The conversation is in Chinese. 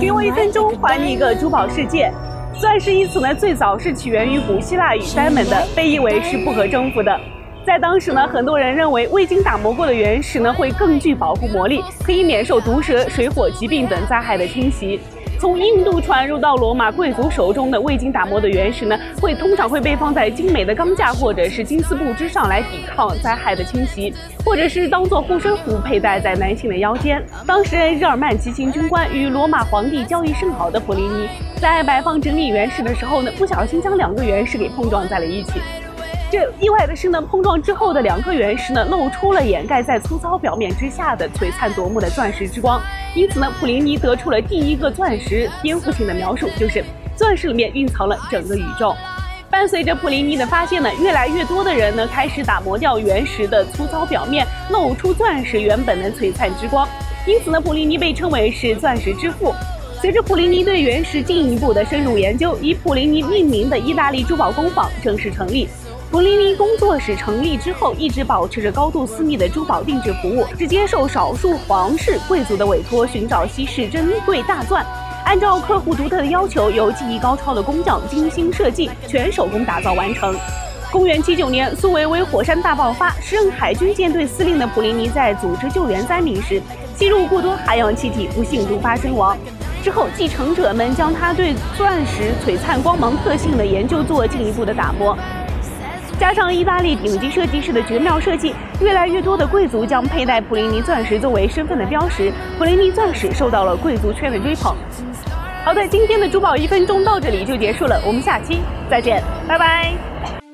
给我一分钟，还你一个珠宝世界。钻石一词呢，最早是起源于古希腊语 diamond 的，被译为是不可征服的。在当时呢，很多人认为未经打磨过的原石呢，会更具保护魔力，可以免受毒蛇、水火、疾病等灾害的侵袭。从印度传入到罗马贵族手中的未经打磨的原石呢，会通常会被放在精美的钢架或者是金丝布之上来抵抗灾害的侵袭，或者是当做护身符佩戴在男性的腰间。当时日耳曼骑行军官与罗马皇帝交易甚好的普林尼，在摆放整理原石的时候呢，不小心将两个原石给碰撞在了一起。这意外的是呢，碰撞之后的两颗原石呢，露出了掩盖在粗糙表面之下的璀璨夺目的钻石之光。因此呢，普林尼得出了第一个钻石颠覆性的描述，就是钻石里面蕴藏了整个宇宙。伴随着普林尼的发现呢，越来越多的人呢开始打磨掉原石的粗糙表面，露出钻石原本的璀璨之光。因此呢，普林尼被称为是钻石之父。随着普林尼对原石进一步的深入研究，以普林尼命名的意大利珠宝工坊正式成立。普林尼工作室成立之后，一直保持着高度私密的珠宝定制服务，只接受少数皇室贵族的委托，寻找稀世珍贵大钻，按照客户独特的要求，由技艺高超的工匠精心设计，全手工打造完成。公元七九年，苏维埃火山大爆发，时任海军舰队司令的普林尼在组织救援灾民时，吸入过多海洋气体，不幸毒发身亡。之后，继承者们将他对钻石璀璨光芒特性的研究做进一步的打磨。加上意大利顶级设计师的绝妙设计，越来越多的贵族将佩戴普林尼钻石作为身份的标识，普林尼钻石受到了贵族圈的追捧。好的，今天的珠宝一分钟到这里就结束了，我们下期再见，拜拜。